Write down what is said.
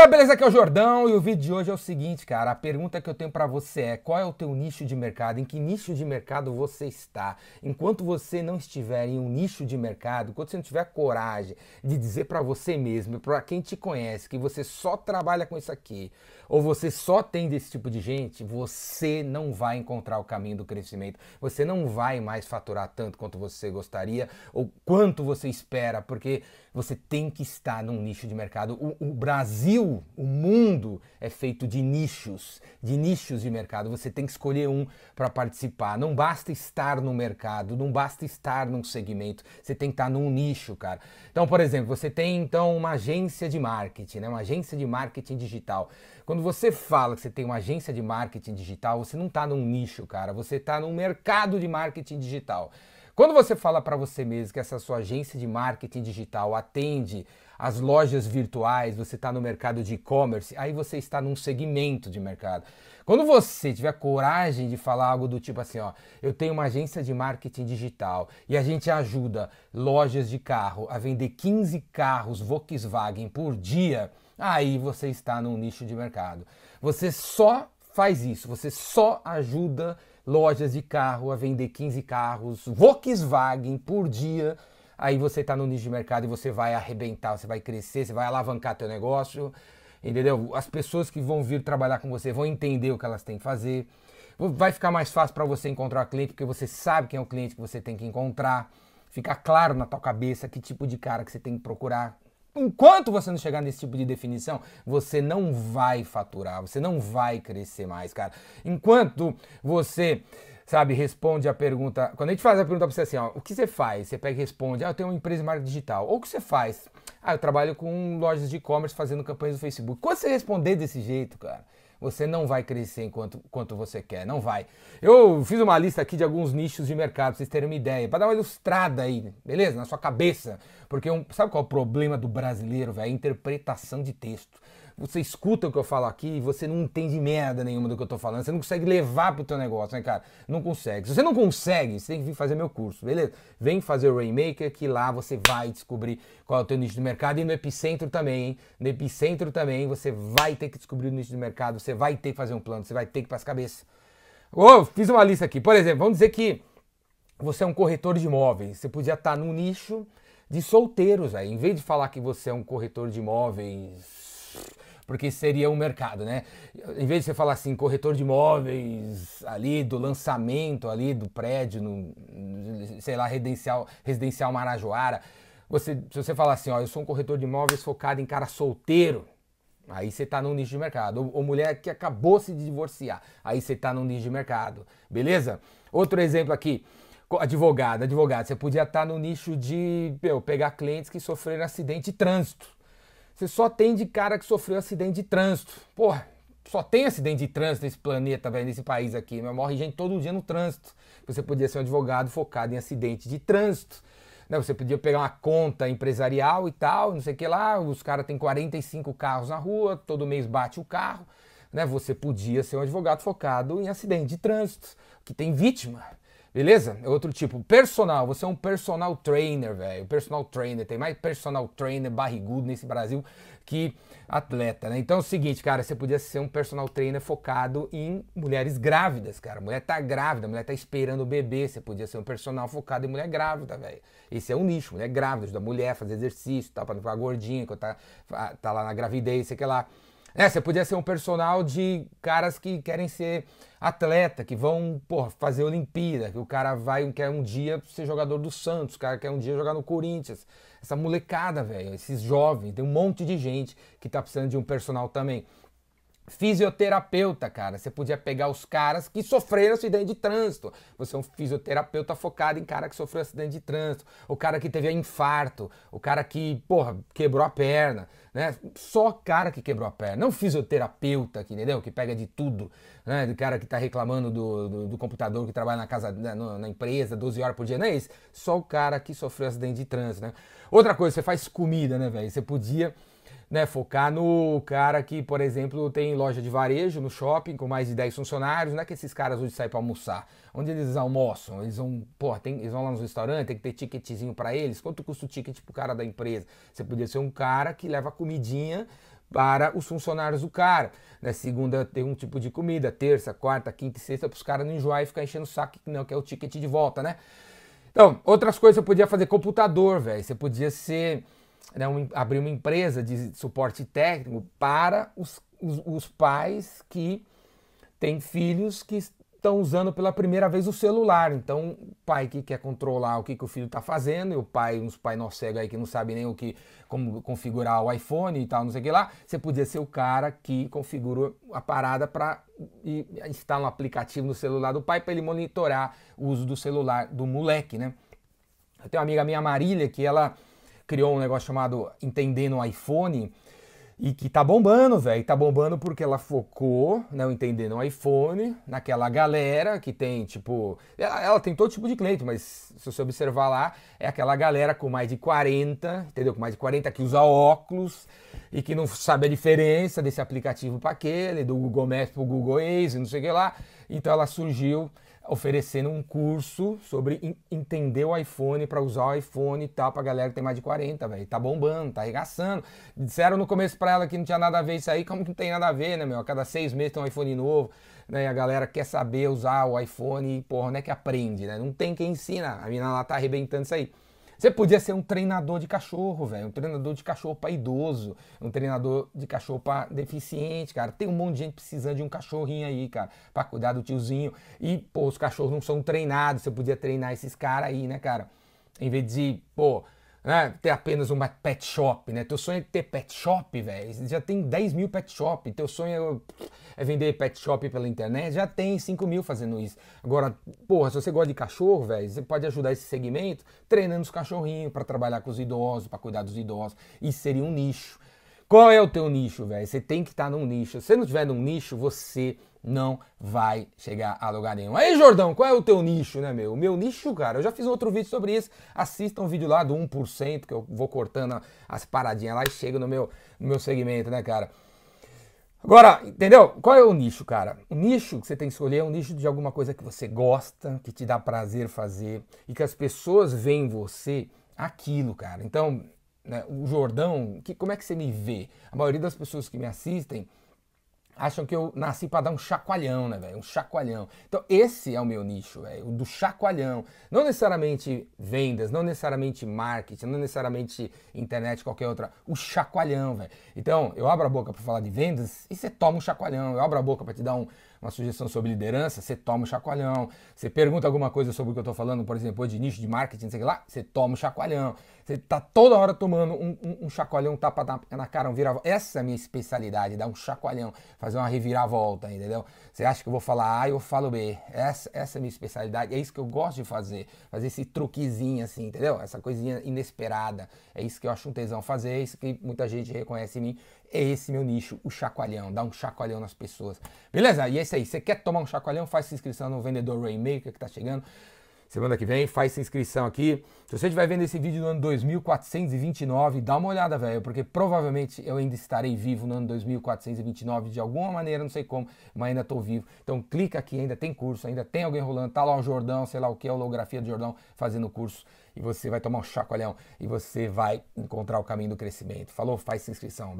galera, beleza? Aqui é o Jordão e o vídeo de hoje é o seguinte, cara. A pergunta que eu tenho para você é: qual é o teu nicho de mercado? Em que nicho de mercado você está? Enquanto você não estiver em um nicho de mercado, enquanto você não tiver coragem de dizer para você mesmo, para quem te conhece, que você só trabalha com isso aqui, ou você só tem desse tipo de gente, você não vai encontrar o caminho do crescimento. Você não vai mais faturar tanto quanto você gostaria ou quanto você espera, porque você tem que estar num nicho de mercado. O, o Brasil, o mundo é feito de nichos, de nichos de mercado. Você tem que escolher um para participar. Não basta estar no mercado, não basta estar num segmento. Você tem que estar num nicho, cara. Então, por exemplo, você tem então uma agência de marketing, né? Uma agência de marketing digital. Quando você fala que você tem uma agência de marketing digital, você não está num nicho, cara. Você está num mercado de marketing digital. Quando você fala para você mesmo que essa sua agência de marketing digital atende as lojas virtuais, você está no mercado de e-commerce, aí você está num segmento de mercado. Quando você tiver coragem de falar algo do tipo assim, ó, eu tenho uma agência de marketing digital e a gente ajuda lojas de carro a vender 15 carros Volkswagen por dia, aí você está num nicho de mercado. Você só faz isso, você só ajuda lojas de carro a vender 15 carros Volkswagen por dia, aí você está no nicho de mercado e você vai arrebentar, você vai crescer, você vai alavancar teu negócio, entendeu? As pessoas que vão vir trabalhar com você vão entender o que elas têm que fazer. Vai ficar mais fácil para você encontrar o cliente, porque você sabe quem é o cliente que você tem que encontrar. Fica claro na tua cabeça que tipo de cara que você tem que procurar. Enquanto você não chegar nesse tipo de definição, você não vai faturar, você não vai crescer mais, cara. Enquanto você, sabe, responde a pergunta. Quando a gente faz a pergunta pra você assim, ó, o que você faz? Você pega e responde, ah, eu tenho uma empresa de marketing digital. Ou o que você faz? Ah, eu trabalho com lojas de e-commerce fazendo campanhas no Facebook. Quando você responder desse jeito, cara, você não vai crescer enquanto quanto você quer, não vai. Eu fiz uma lista aqui de alguns nichos de mercado, pra vocês terem uma ideia, para dar uma ilustrada aí, beleza? Na sua cabeça. Porque um, sabe qual é o problema do brasileiro, velho? A interpretação de texto. Você escuta o que eu falo aqui e você não entende merda nenhuma do que eu tô falando. Você não consegue levar pro teu negócio, né, cara? Não consegue. Se você não consegue, você tem que vir fazer meu curso, beleza? Vem fazer o Rainmaker, que lá você vai descobrir qual é o teu nicho de mercado. E no Epicentro também, hein? No Epicentro também você vai ter que descobrir o nicho de mercado, você vai ter que fazer um plano, você vai ter que ir pras cabeças. Oh, fiz uma lista aqui. Por exemplo, vamos dizer que você é um corretor de imóveis. Você podia estar num nicho de solteiros aí. Em vez de falar que você é um corretor de imóveis porque seria um mercado, né? Em vez de você falar assim, corretor de imóveis ali do lançamento ali do prédio, no, sei lá, residencial, residencial Marajoara, você, se você falar assim, ó, eu sou um corretor de imóveis focado em cara solteiro, aí você está num nicho de mercado. Ou, ou, mulher que acabou se de divorciar, aí você está num nicho de mercado, beleza? Outro exemplo aqui, advogado, advogado, você podia estar tá no nicho de meu, pegar clientes que sofreram acidente de trânsito. Você só tem de cara que sofreu acidente de trânsito. Porra, só tem acidente de trânsito nesse planeta, velho, nesse país aqui. Mas morre gente todo dia no trânsito. Você podia ser um advogado focado em acidente de trânsito. Né? Você podia pegar uma conta empresarial e tal, não sei o que lá. Os caras têm 45 carros na rua, todo mês bate o carro. Né? Você podia ser um advogado focado em acidente de trânsito, que tem vítima. Beleza? É outro tipo. Personal, você é um personal trainer, velho. Personal trainer. Tem mais personal trainer barrigudo nesse Brasil que atleta, né? Então é o seguinte, cara, você podia ser um personal trainer focado em mulheres grávidas, cara. Mulher tá grávida, mulher tá esperando o bebê. Você podia ser um personal focado em mulher grávida, velho. Esse é um nicho, mulher grávida, ajuda a mulher a fazer exercício, tá? Pra não ficar gordinha, quando tá, tá lá na gravidez, sei que lá. É, você podia ser um personal de caras que querem ser atleta, que vão porra, fazer Olimpíada, que o cara vai quer um dia ser jogador do Santos, o cara quer um dia jogar no Corinthians. Essa molecada, velho, esses jovens, tem um monte de gente que tá precisando de um personal também. Fisioterapeuta, cara. Você podia pegar os caras que sofreram acidente de trânsito. Você é um fisioterapeuta focado em cara que sofreu acidente de trânsito. O cara que teve infarto. O cara que, porra, quebrou a perna. Né? Só cara que quebrou a perna. Não fisioterapeuta, entendeu? Que pega de tudo. Né? Do cara que tá reclamando do, do, do computador, que trabalha na casa, na, na, empresa, 12 horas por dia. Não é isso. Só o cara que sofreu acidente de trânsito, né? Outra coisa, você faz comida, né, velho? Você podia né, focar no cara que, por exemplo, tem loja de varejo no shopping com mais de 10 funcionários, não é que esses caras hoje saem para almoçar. Onde eles almoçam? Eles vão, porra, tem, eles vão lá nos restaurantes, tem que ter ticketzinho para eles. Quanto custa o ticket pro cara da empresa? Você podia ser um cara que leva comidinha para os funcionários do cara. Né? Segunda tem um tipo de comida, terça, quarta, quinta e sexta para os caras não enjoar e ficar enchendo o saco, que não, que é o ticket de volta, né? Então, outras coisas você podia fazer computador, velho. Você podia ser. Né, um, abrir uma empresa de suporte técnico para os, os, os pais que têm filhos que estão usando pela primeira vez o celular. Então, o pai que quer controlar o que, que o filho está fazendo, e o pai, uns pai nó cego aí que não sabe nem o que, como configurar o iPhone e tal, não sei o que lá, você podia ser o cara que configura a parada para instalar um aplicativo no celular do pai para ele monitorar o uso do celular do moleque, né? Eu tenho uma amiga minha, Marília, que ela criou um negócio chamado Entendendo o iPhone, e que tá bombando, velho. Tá bombando porque ela focou, não né, entendendo o iPhone, naquela galera que tem, tipo. Ela, ela, tem todo tipo de cliente, mas se você observar lá, é aquela galera com mais de 40, entendeu? Com mais de 40 que usa óculos e que não sabe a diferença desse aplicativo para aquele, do Google Maps pro Google Waze, não sei o que lá. Então ela surgiu oferecendo um curso sobre entender o iPhone para usar o iPhone e tal pra galera que tem mais de 40, velho. Tá bombando, tá arregaçando. Disseram no começo pra ela que não tinha nada a ver isso aí, como que não tem nada a ver, né, meu? A cada seis meses tem um iPhone novo, né? A galera quer saber usar o iPhone e, porra, não é que aprende, né? Não tem quem ensina. A mina lá tá arrebentando isso aí. Você podia ser um treinador de cachorro, velho. Um treinador de cachorro para idoso. Um treinador de cachorro para deficiente, cara. Tem um monte de gente precisando de um cachorrinho aí, cara, para cuidar do tiozinho. E, pô, os cachorros não são treinados. Você podia treinar esses caras aí, né, cara? Em vez de, pô, né, ter apenas uma pet shop, né? Teu sonho é ter pet shop, velho. Já tem 10 mil pet shop. Teu sonho é, é vender pet shop pela internet. Já tem 5 mil fazendo isso. Agora, porra, se você gosta de cachorro, velho, você pode ajudar esse segmento treinando os cachorrinhos para trabalhar com os idosos, para cuidar dos idosos. Isso seria um nicho. Qual é o teu nicho, velho? Você tem que estar tá num nicho. Se você não tiver num nicho, você não vai chegar a lugar nenhum. Aí, Jordão, qual é o teu nicho, né, meu? O meu nicho, cara, eu já fiz outro vídeo sobre isso. Assista um vídeo lá do 1%, que eu vou cortando as paradinhas lá e chego no meu, no meu segmento, né, cara? Agora, entendeu? Qual é o nicho, cara? O nicho que você tem que escolher é um nicho de alguma coisa que você gosta, que te dá prazer fazer e que as pessoas veem em você aquilo, cara. Então, né, o Jordão, que, como é que você me vê? A maioria das pessoas que me assistem acham que eu nasci para dar um chacoalhão, né, velho? Um chacoalhão. Então, esse é o meu nicho, velho, o do chacoalhão. Não necessariamente vendas, não necessariamente marketing, não necessariamente internet, qualquer outra. O chacoalhão, velho. Então, eu abro a boca para falar de vendas e você toma um chacoalhão. Eu abro a boca para te dar um, uma sugestão sobre liderança, você toma um chacoalhão. Você pergunta alguma coisa sobre o que eu tô falando, por exemplo, de nicho de marketing, sei lá, você toma um chacoalhão. Você tá toda hora tomando um, um, um chacoalhão, um tapa na, na cara, um vira Essa é a minha especialidade, dar um chacoalhão, fazer uma reviravolta, entendeu? Você acha que eu vou falar A e eu falo B. Essa, essa é a minha especialidade, é isso que eu gosto de fazer. Fazer esse truquezinho assim, entendeu? Essa coisinha inesperada. É isso que eu acho um tesão fazer, é isso que muita gente reconhece em mim. É esse meu nicho, o chacoalhão, dar um chacoalhão nas pessoas. Beleza? E é isso aí. Você quer tomar um chacoalhão? Faz inscrição no Vendedor Rainmaker que tá chegando semana que vem, faz inscrição aqui. Se você estiver vendo esse vídeo no ano 2429, dá uma olhada, velho, porque provavelmente eu ainda estarei vivo no ano 2429 de alguma maneira, não sei como, mas ainda estou vivo. Então clica aqui, ainda tem curso, ainda tem alguém rolando, tá lá o Jordão, sei lá o que, a holografia do Jordão fazendo curso e você vai tomar um chacoalhão e você vai encontrar o caminho do crescimento. Falou? Faz inscrição.